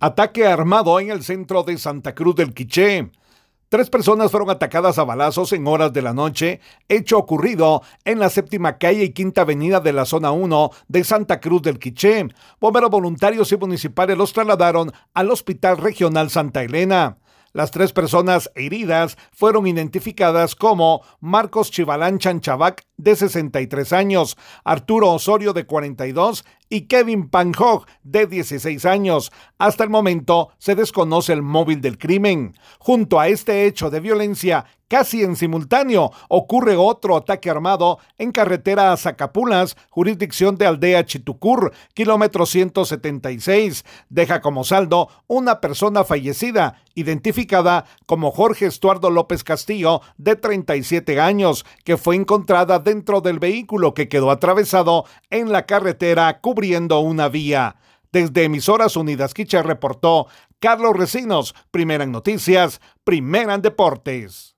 Ataque armado en el centro de Santa Cruz del Quiché. Tres personas fueron atacadas a balazos en horas de la noche, hecho ocurrido en la séptima calle y quinta avenida de la zona 1 de Santa Cruz del Quiché. Bomberos voluntarios y municipales los trasladaron al Hospital Regional Santa Elena. Las tres personas heridas fueron identificadas como Marcos Chivalán Chanchavac, de 63 años, Arturo Osorio, de 42, y Kevin Panjog, de 16 años. Hasta el momento se desconoce el móvil del crimen. Junto a este hecho de violencia, casi en simultáneo, ocurre otro ataque armado en carretera a Zacapulas, jurisdicción de Aldea Chitucur, kilómetro 176. Deja como saldo una persona fallecida, identificada como Jorge Estuardo López Castillo, de 37 años, que fue encontrada dentro del vehículo que quedó atravesado en la carretera cubriendo una vía. Desde Emisoras Unidas Quiche reportó Carlos Recinos, primera en noticias, primera en deportes.